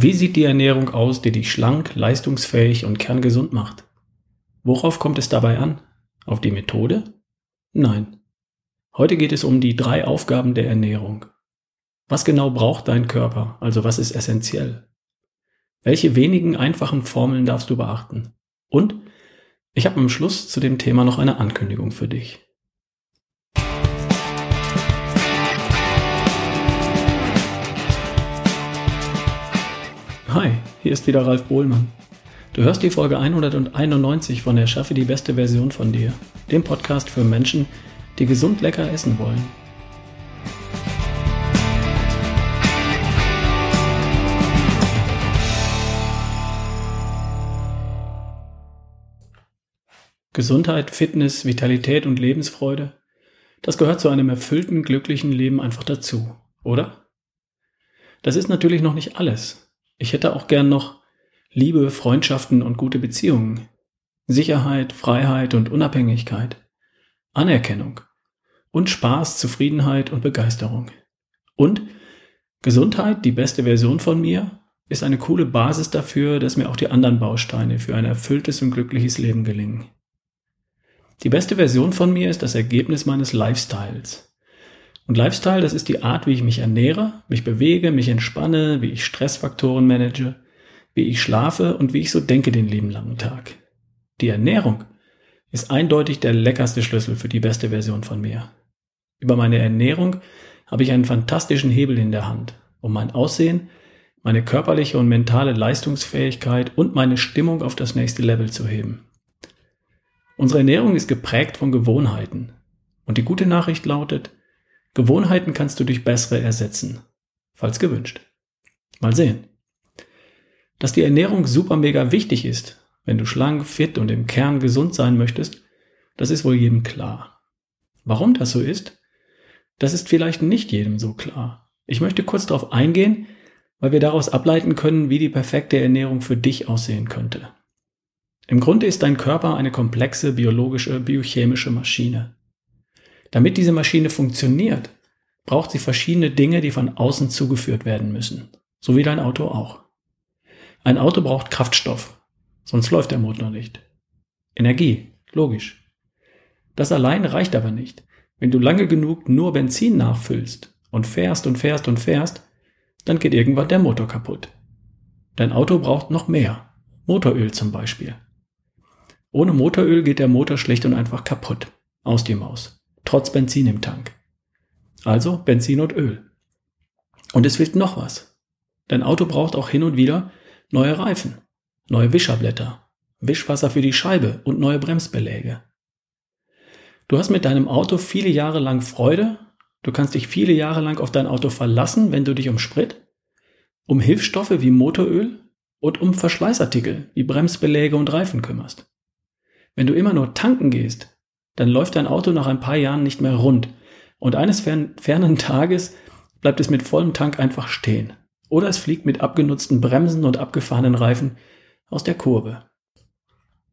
Wie sieht die Ernährung aus, die dich schlank, leistungsfähig und kerngesund macht? Worauf kommt es dabei an? Auf die Methode? Nein. Heute geht es um die drei Aufgaben der Ernährung. Was genau braucht dein Körper, also was ist essentiell? Welche wenigen einfachen Formeln darfst du beachten? Und ich habe am Schluss zu dem Thema noch eine Ankündigung für dich. Hi, hier ist wieder Ralf Bohlmann. Du hörst die Folge 191 von Erschaffe die beste Version von dir, dem Podcast für Menschen, die gesund lecker essen wollen. Gesundheit, Fitness, Vitalität und Lebensfreude, das gehört zu einem erfüllten, glücklichen Leben einfach dazu, oder? Das ist natürlich noch nicht alles. Ich hätte auch gern noch Liebe, Freundschaften und gute Beziehungen, Sicherheit, Freiheit und Unabhängigkeit, Anerkennung und Spaß, Zufriedenheit und Begeisterung. Und Gesundheit, die beste Version von mir, ist eine coole Basis dafür, dass mir auch die anderen Bausteine für ein erfülltes und glückliches Leben gelingen. Die beste Version von mir ist das Ergebnis meines Lifestyles. Und Lifestyle, das ist die Art, wie ich mich ernähre, mich bewege, mich entspanne, wie ich Stressfaktoren manage, wie ich schlafe und wie ich so denke den lieben langen Tag. Die Ernährung ist eindeutig der leckerste Schlüssel für die beste Version von mir. Über meine Ernährung habe ich einen fantastischen Hebel in der Hand, um mein Aussehen, meine körperliche und mentale Leistungsfähigkeit und meine Stimmung auf das nächste Level zu heben. Unsere Ernährung ist geprägt von Gewohnheiten. Und die gute Nachricht lautet, Gewohnheiten kannst du durch bessere ersetzen, falls gewünscht. Mal sehen. Dass die Ernährung super mega wichtig ist, wenn du schlank, fit und im Kern gesund sein möchtest, das ist wohl jedem klar. Warum das so ist, das ist vielleicht nicht jedem so klar. Ich möchte kurz darauf eingehen, weil wir daraus ableiten können, wie die perfekte Ernährung für dich aussehen könnte. Im Grunde ist dein Körper eine komplexe biologische, biochemische Maschine. Damit diese Maschine funktioniert, braucht sie verschiedene Dinge, die von außen zugeführt werden müssen. So wie dein Auto auch. Ein Auto braucht Kraftstoff, sonst läuft der Motor nicht. Energie, logisch. Das allein reicht aber nicht. Wenn du lange genug nur Benzin nachfüllst und fährst und fährst und fährst, dann geht irgendwann der Motor kaputt. Dein Auto braucht noch mehr. Motoröl zum Beispiel. Ohne Motoröl geht der Motor schlicht und einfach kaputt. Aus die Maus trotz Benzin im Tank. Also Benzin und Öl. Und es fehlt noch was. Dein Auto braucht auch hin und wieder neue Reifen, neue Wischerblätter, Wischwasser für die Scheibe und neue Bremsbeläge. Du hast mit deinem Auto viele Jahre lang Freude, du kannst dich viele Jahre lang auf dein Auto verlassen, wenn du dich um Sprit, um Hilfsstoffe wie Motoröl und um Verschleißartikel wie Bremsbeläge und Reifen kümmerst. Wenn du immer nur tanken gehst, dann läuft dein Auto nach ein paar Jahren nicht mehr rund. Und eines fern fernen Tages bleibt es mit vollem Tank einfach stehen. Oder es fliegt mit abgenutzten Bremsen und abgefahrenen Reifen aus der Kurve.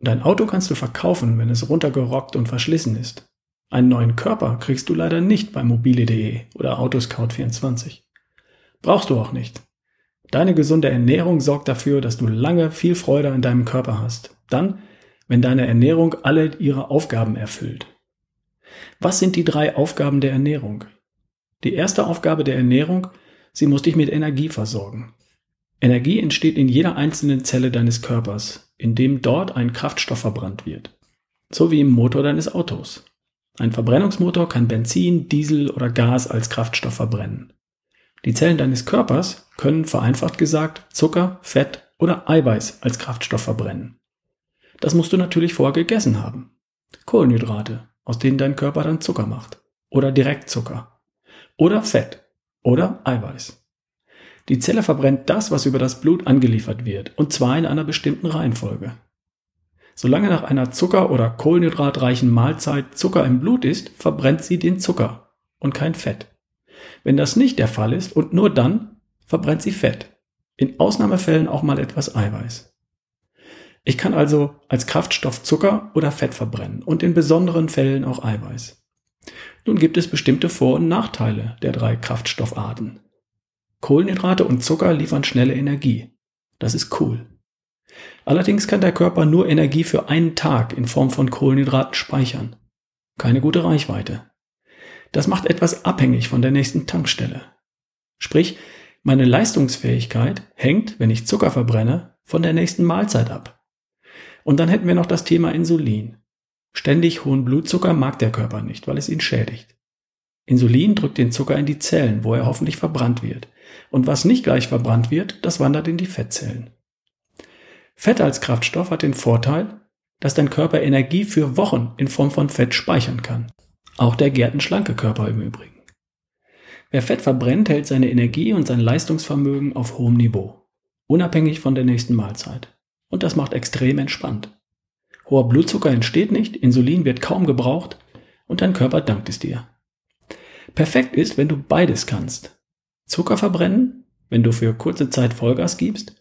Dein Auto kannst du verkaufen, wenn es runtergerockt und verschlissen ist. Einen neuen Körper kriegst du leider nicht bei mobile.de oder Autoscout24. Brauchst du auch nicht. Deine gesunde Ernährung sorgt dafür, dass du lange viel Freude an deinem Körper hast. Dann wenn deine Ernährung alle ihre Aufgaben erfüllt. Was sind die drei Aufgaben der Ernährung? Die erste Aufgabe der Ernährung, sie muss dich mit Energie versorgen. Energie entsteht in jeder einzelnen Zelle deines Körpers, indem dort ein Kraftstoff verbrannt wird. So wie im Motor deines Autos. Ein Verbrennungsmotor kann Benzin, Diesel oder Gas als Kraftstoff verbrennen. Die Zellen deines Körpers können vereinfacht gesagt Zucker, Fett oder Eiweiß als Kraftstoff verbrennen. Das musst du natürlich vorher gegessen haben. Kohlenhydrate, aus denen dein Körper dann Zucker macht. Oder Direktzucker. Oder Fett. Oder Eiweiß. Die Zelle verbrennt das, was über das Blut angeliefert wird, und zwar in einer bestimmten Reihenfolge. Solange nach einer Zucker- oder Kohlenhydratreichen Mahlzeit Zucker im Blut ist, verbrennt sie den Zucker und kein Fett. Wenn das nicht der Fall ist und nur dann, verbrennt sie Fett. In Ausnahmefällen auch mal etwas Eiweiß. Ich kann also als Kraftstoff Zucker oder Fett verbrennen und in besonderen Fällen auch Eiweiß. Nun gibt es bestimmte Vor- und Nachteile der drei Kraftstoffarten. Kohlenhydrate und Zucker liefern schnelle Energie. Das ist cool. Allerdings kann der Körper nur Energie für einen Tag in Form von Kohlenhydraten speichern. Keine gute Reichweite. Das macht etwas abhängig von der nächsten Tankstelle. Sprich, meine Leistungsfähigkeit hängt, wenn ich Zucker verbrenne, von der nächsten Mahlzeit ab. Und dann hätten wir noch das Thema Insulin. Ständig hohen Blutzucker mag der Körper nicht, weil es ihn schädigt. Insulin drückt den Zucker in die Zellen, wo er hoffentlich verbrannt wird. Und was nicht gleich verbrannt wird, das wandert in die Fettzellen. Fett als Kraftstoff hat den Vorteil, dass dein Körper Energie für Wochen in Form von Fett speichern kann. Auch der gärtenschlanke Körper im Übrigen. Wer Fett verbrennt, hält seine Energie und sein Leistungsvermögen auf hohem Niveau, unabhängig von der nächsten Mahlzeit. Und das macht extrem entspannt. Hoher Blutzucker entsteht nicht, Insulin wird kaum gebraucht und dein Körper dankt es dir. Perfekt ist, wenn du beides kannst. Zucker verbrennen, wenn du für kurze Zeit Vollgas gibst,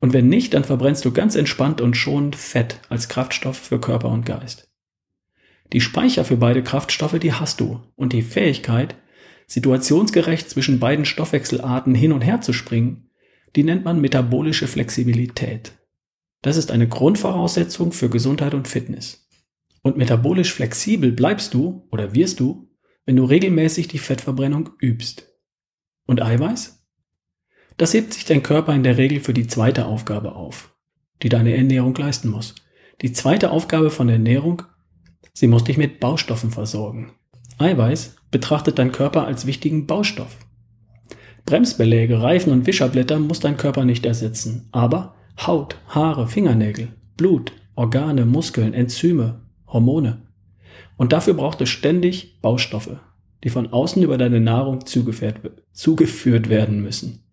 und wenn nicht, dann verbrennst du ganz entspannt und schonend Fett als Kraftstoff für Körper und Geist. Die Speicher für beide Kraftstoffe, die hast du, und die Fähigkeit, situationsgerecht zwischen beiden Stoffwechselarten hin und her zu springen, die nennt man metabolische Flexibilität. Das ist eine Grundvoraussetzung für Gesundheit und Fitness. Und metabolisch flexibel bleibst du oder wirst du, wenn du regelmäßig die Fettverbrennung übst. Und Eiweiß? Das hebt sich dein Körper in der Regel für die zweite Aufgabe auf, die deine Ernährung leisten muss. Die zweite Aufgabe von Ernährung, sie muss dich mit Baustoffen versorgen. Eiweiß betrachtet dein Körper als wichtigen Baustoff. Bremsbeläge, Reifen und Wischerblätter muss dein Körper nicht ersetzen, aber Haut, Haare, Fingernägel, Blut, Organe, Muskeln, Enzyme, Hormone. Und dafür braucht es ständig Baustoffe, die von außen über deine Nahrung zugeführt werden müssen.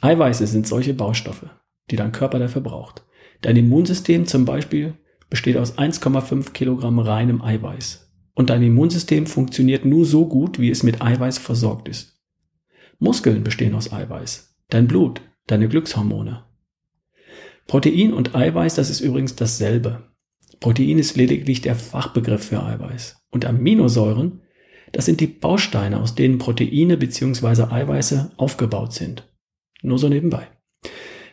Eiweiße sind solche Baustoffe, die dein Körper dafür braucht. Dein Immunsystem zum Beispiel besteht aus 1,5 Kilogramm reinem Eiweiß. Und dein Immunsystem funktioniert nur so gut, wie es mit Eiweiß versorgt ist. Muskeln bestehen aus Eiweiß. Dein Blut, deine Glückshormone, Protein und Eiweiß, das ist übrigens dasselbe. Protein ist lediglich der Fachbegriff für Eiweiß. Und Aminosäuren, das sind die Bausteine, aus denen Proteine bzw. Eiweiße aufgebaut sind. Nur so nebenbei.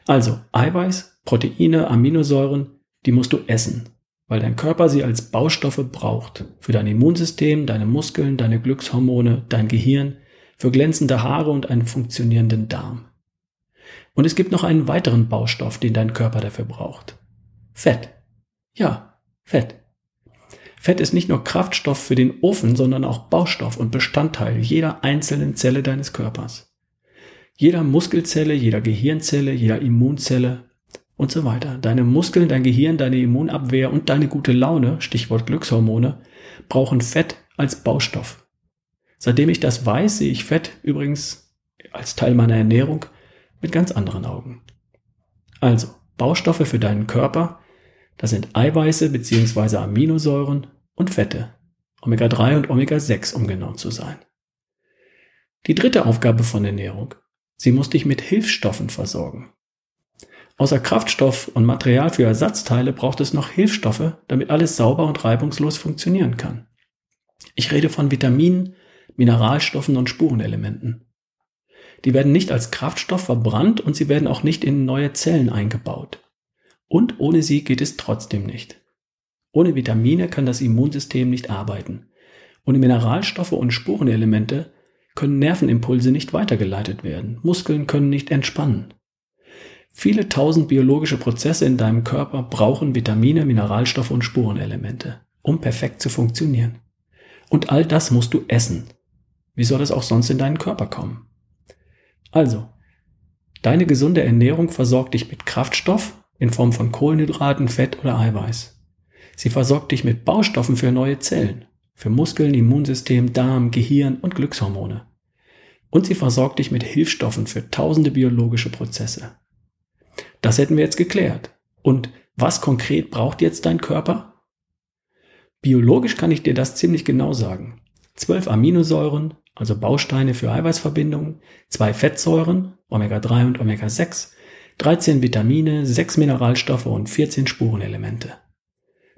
Also Eiweiß, Proteine, Aminosäuren, die musst du essen, weil dein Körper sie als Baustoffe braucht. Für dein Immunsystem, deine Muskeln, deine Glückshormone, dein Gehirn, für glänzende Haare und einen funktionierenden Darm. Und es gibt noch einen weiteren Baustoff, den dein Körper dafür braucht. Fett. Ja, Fett. Fett ist nicht nur Kraftstoff für den Ofen, sondern auch Baustoff und Bestandteil jeder einzelnen Zelle deines Körpers. Jeder Muskelzelle, jeder Gehirnzelle, jeder Immunzelle und so weiter. Deine Muskeln, dein Gehirn, deine Immunabwehr und deine gute Laune, Stichwort Glückshormone, brauchen Fett als Baustoff. Seitdem ich das weiß, sehe ich Fett übrigens als Teil meiner Ernährung mit ganz anderen Augen. Also, Baustoffe für deinen Körper, das sind Eiweiße bzw. Aminosäuren und Fette, Omega-3 und Omega-6, um genau zu sein. Die dritte Aufgabe von Ernährung. Sie muss dich mit Hilfsstoffen versorgen. Außer Kraftstoff und Material für Ersatzteile braucht es noch Hilfsstoffe, damit alles sauber und reibungslos funktionieren kann. Ich rede von Vitaminen, Mineralstoffen und Spurenelementen. Die werden nicht als Kraftstoff verbrannt und sie werden auch nicht in neue Zellen eingebaut. Und ohne sie geht es trotzdem nicht. Ohne Vitamine kann das Immunsystem nicht arbeiten. Ohne Mineralstoffe und Spurenelemente können Nervenimpulse nicht weitergeleitet werden. Muskeln können nicht entspannen. Viele tausend biologische Prozesse in deinem Körper brauchen Vitamine, Mineralstoffe und Spurenelemente, um perfekt zu funktionieren. Und all das musst du essen. Wie soll es auch sonst in deinen Körper kommen? Also, deine gesunde Ernährung versorgt dich mit Kraftstoff in Form von Kohlenhydraten, Fett oder Eiweiß. Sie versorgt dich mit Baustoffen für neue Zellen, für Muskeln, Immunsystem, Darm, Gehirn und Glückshormone. Und sie versorgt dich mit Hilfsstoffen für tausende biologische Prozesse. Das hätten wir jetzt geklärt. Und was konkret braucht jetzt dein Körper? Biologisch kann ich dir das ziemlich genau sagen. Zwölf Aminosäuren, also Bausteine für Eiweißverbindungen, zwei Fettsäuren, Omega-3 und Omega-6, 13 Vitamine, 6 Mineralstoffe und 14 Spurenelemente.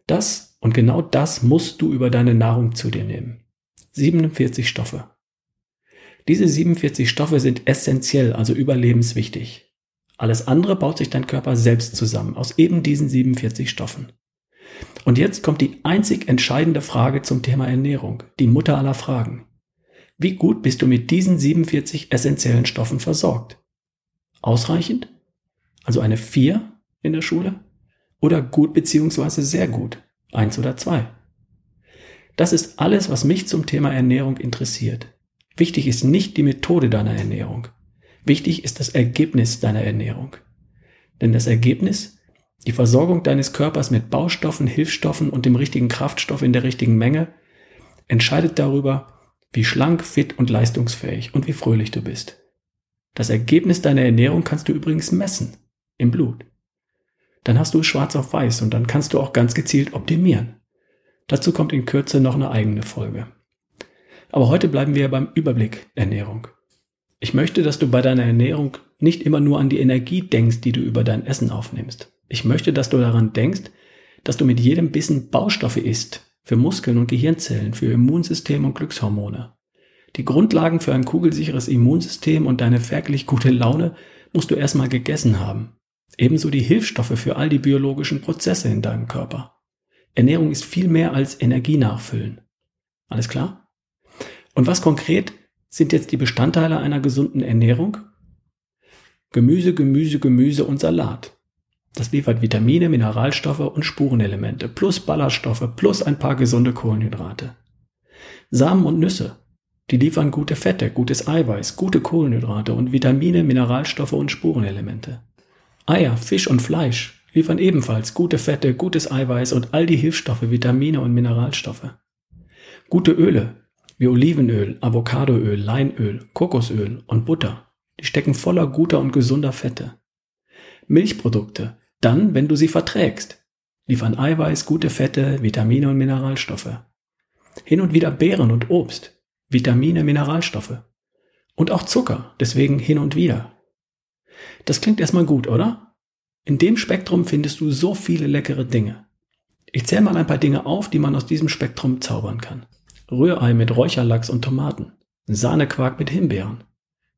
Das und genau das musst du über deine Nahrung zu dir nehmen. 47 Stoffe. Diese 47 Stoffe sind essentiell, also überlebenswichtig. Alles andere baut sich dein Körper selbst zusammen aus eben diesen 47 Stoffen. Und jetzt kommt die einzig entscheidende Frage zum Thema Ernährung, die Mutter aller Fragen. Wie gut bist du mit diesen 47 essentiellen Stoffen versorgt? Ausreichend? Also eine 4 in der Schule? Oder gut beziehungsweise sehr gut? Eins oder zwei? Das ist alles, was mich zum Thema Ernährung interessiert. Wichtig ist nicht die Methode deiner Ernährung. Wichtig ist das Ergebnis deiner Ernährung. Denn das Ergebnis, die Versorgung deines Körpers mit Baustoffen, Hilfsstoffen und dem richtigen Kraftstoff in der richtigen Menge, entscheidet darüber, wie schlank, fit und leistungsfähig und wie fröhlich du bist. Das Ergebnis deiner Ernährung kannst du übrigens messen im Blut. Dann hast du es schwarz auf weiß und dann kannst du auch ganz gezielt optimieren. Dazu kommt in Kürze noch eine eigene Folge. Aber heute bleiben wir beim Überblick Ernährung. Ich möchte, dass du bei deiner Ernährung nicht immer nur an die Energie denkst, die du über dein Essen aufnimmst. Ich möchte, dass du daran denkst, dass du mit jedem Bissen Baustoffe isst, für Muskeln und Gehirnzellen, für Immunsystem und Glückshormone. Die Grundlagen für ein kugelsicheres Immunsystem und deine ferklich gute Laune musst du erstmal gegessen haben. Ebenso die Hilfsstoffe für all die biologischen Prozesse in deinem Körper. Ernährung ist viel mehr als Energie nachfüllen. Alles klar? Und was konkret sind jetzt die Bestandteile einer gesunden Ernährung? Gemüse, Gemüse, Gemüse und Salat. Das liefert Vitamine, Mineralstoffe und Spurenelemente plus Ballaststoffe plus ein paar gesunde Kohlenhydrate. Samen und Nüsse. Die liefern gute Fette, gutes Eiweiß, gute Kohlenhydrate und Vitamine, Mineralstoffe und Spurenelemente. Eier, Fisch und Fleisch liefern ebenfalls gute Fette, gutes Eiweiß und all die Hilfsstoffe, Vitamine und Mineralstoffe. Gute Öle wie Olivenöl, Avocadoöl, Leinöl, Kokosöl und Butter. Die stecken voller guter und gesunder Fette. Milchprodukte, dann, wenn du sie verträgst, liefern Eiweiß, gute Fette, Vitamine und Mineralstoffe. Hin und wieder Beeren und Obst, Vitamine, Mineralstoffe. Und auch Zucker, deswegen hin und wieder. Das klingt erstmal gut, oder? In dem Spektrum findest du so viele leckere Dinge. Ich zähle mal ein paar Dinge auf, die man aus diesem Spektrum zaubern kann. Rührei mit Räucherlachs und Tomaten, Sahnequark mit Himbeeren,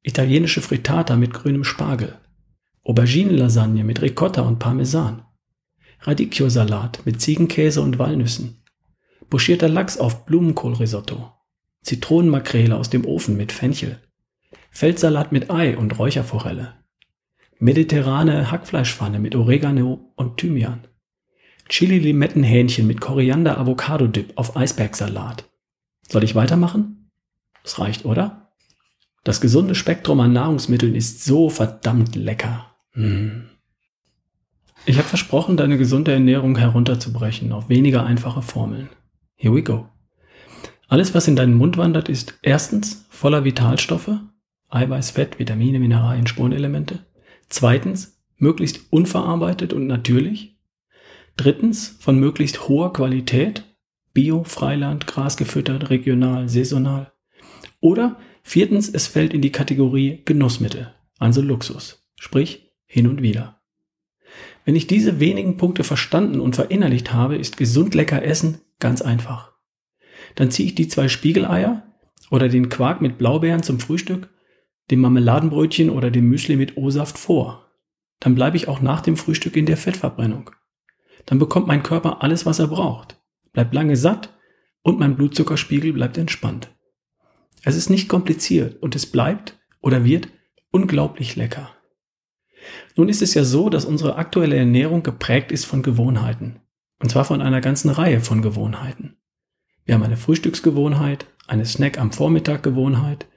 italienische Frittata mit grünem Spargel, Auberginenlasagne mit Ricotta und Parmesan, Radicchio-Salat mit Ziegenkäse und Walnüssen, buschierter Lachs auf Blumenkohlrisotto, Zitronenmakrele aus dem Ofen mit Fenchel, Feldsalat mit Ei und Räucherforelle, mediterrane Hackfleischpfanne mit Oregano und Thymian, Chili-Limettenhähnchen mit Koriander-Avocado-Dip auf Eisbergsalat, soll ich weitermachen? Das reicht, oder? Das gesunde Spektrum an Nahrungsmitteln ist so verdammt lecker. Hm. Ich habe versprochen, deine gesunde Ernährung herunterzubrechen auf weniger einfache Formeln. Here we go. Alles, was in deinen Mund wandert, ist erstens voller Vitalstoffe, Eiweiß, Fett, Vitamine, Mineralien, Spurenelemente. Zweitens, möglichst unverarbeitet und natürlich. Drittens, von möglichst hoher Qualität, Bio, Freiland, grasgefüttert, regional, saisonal. Oder viertens, es fällt in die Kategorie Genussmittel, also Luxus, sprich hin und wieder. Wenn ich diese wenigen Punkte verstanden und verinnerlicht habe, ist gesund lecker Essen ganz einfach. Dann ziehe ich die zwei Spiegeleier oder den Quark mit Blaubeeren zum Frühstück, dem Marmeladenbrötchen oder dem Müsli mit O-Saft vor. Dann bleibe ich auch nach dem Frühstück in der Fettverbrennung. Dann bekommt mein Körper alles, was er braucht bleibt lange satt und mein Blutzuckerspiegel bleibt entspannt. Es ist nicht kompliziert und es bleibt oder wird unglaublich lecker. Nun ist es ja so, dass unsere aktuelle Ernährung geprägt ist von Gewohnheiten. Und zwar von einer ganzen Reihe von Gewohnheiten. Wir haben eine Frühstücksgewohnheit, eine Snack am Vormittag Gewohnheit,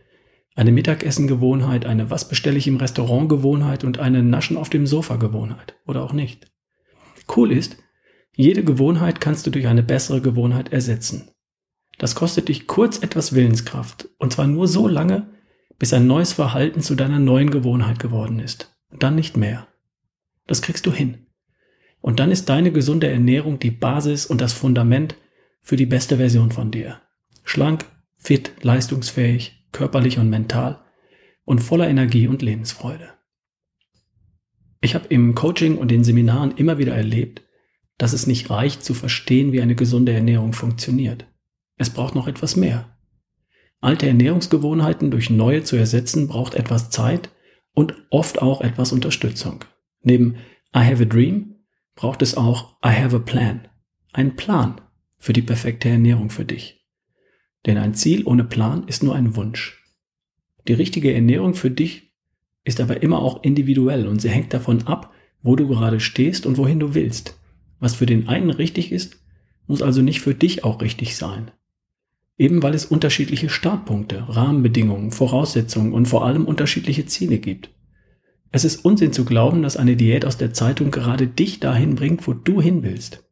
eine Mittagessen-Gewohnheit, eine Was bestelle ich im Restaurant Gewohnheit und eine Naschen auf dem Sofa Gewohnheit oder auch nicht. Cool ist, jede Gewohnheit kannst du durch eine bessere Gewohnheit ersetzen. Das kostet dich kurz etwas Willenskraft, und zwar nur so lange, bis ein neues Verhalten zu deiner neuen Gewohnheit geworden ist. Dann nicht mehr. Das kriegst du hin. Und dann ist deine gesunde Ernährung die Basis und das Fundament für die beste Version von dir. Schlank, fit, leistungsfähig, körperlich und mental und voller Energie und Lebensfreude. Ich habe im Coaching und den Seminaren immer wieder erlebt, dass es nicht reicht zu verstehen, wie eine gesunde Ernährung funktioniert. Es braucht noch etwas mehr. Alte Ernährungsgewohnheiten durch neue zu ersetzen braucht etwas Zeit und oft auch etwas Unterstützung. Neben I have a dream braucht es auch I have a plan. Ein Plan für die perfekte Ernährung für dich. Denn ein Ziel ohne Plan ist nur ein Wunsch. Die richtige Ernährung für dich ist aber immer auch individuell und sie hängt davon ab, wo du gerade stehst und wohin du willst. Was für den einen richtig ist, muss also nicht für dich auch richtig sein. Eben weil es unterschiedliche Startpunkte, Rahmenbedingungen, Voraussetzungen und vor allem unterschiedliche Ziele gibt. Es ist Unsinn zu glauben, dass eine Diät aus der Zeitung gerade dich dahin bringt, wo du hin willst.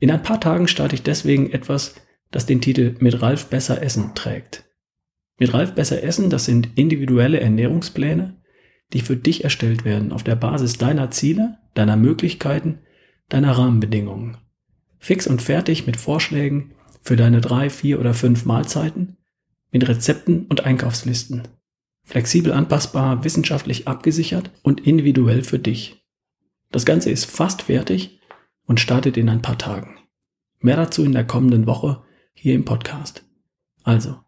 In ein paar Tagen starte ich deswegen etwas, das den Titel Mit Ralf besser essen trägt. Mit Ralf besser essen, das sind individuelle Ernährungspläne, die für dich erstellt werden auf der Basis deiner Ziele, deiner Möglichkeiten, deiner Rahmenbedingungen. Fix und fertig mit Vorschlägen für deine drei, vier oder fünf Mahlzeiten, mit Rezepten und Einkaufslisten. Flexibel anpassbar, wissenschaftlich abgesichert und individuell für dich. Das Ganze ist fast fertig und startet in ein paar Tagen. Mehr dazu in der kommenden Woche hier im Podcast. Also,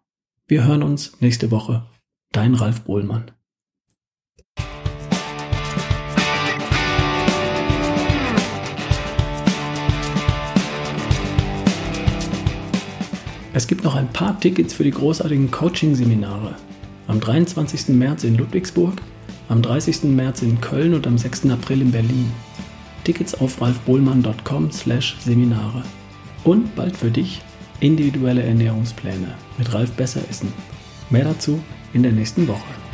wir hören uns nächste Woche. Dein Ralf Bohlmann. Es gibt noch ein paar Tickets für die großartigen Coaching-Seminare. Am 23. März in Ludwigsburg, am 30. März in Köln und am 6. April in Berlin. Tickets auf ralfbohlmann.com slash Seminare. Und bald für dich individuelle Ernährungspläne mit Ralf Besser Essen. Mehr dazu in der nächsten Woche.